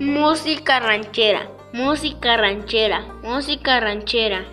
Música ranchera, música ranchera, música ranchera.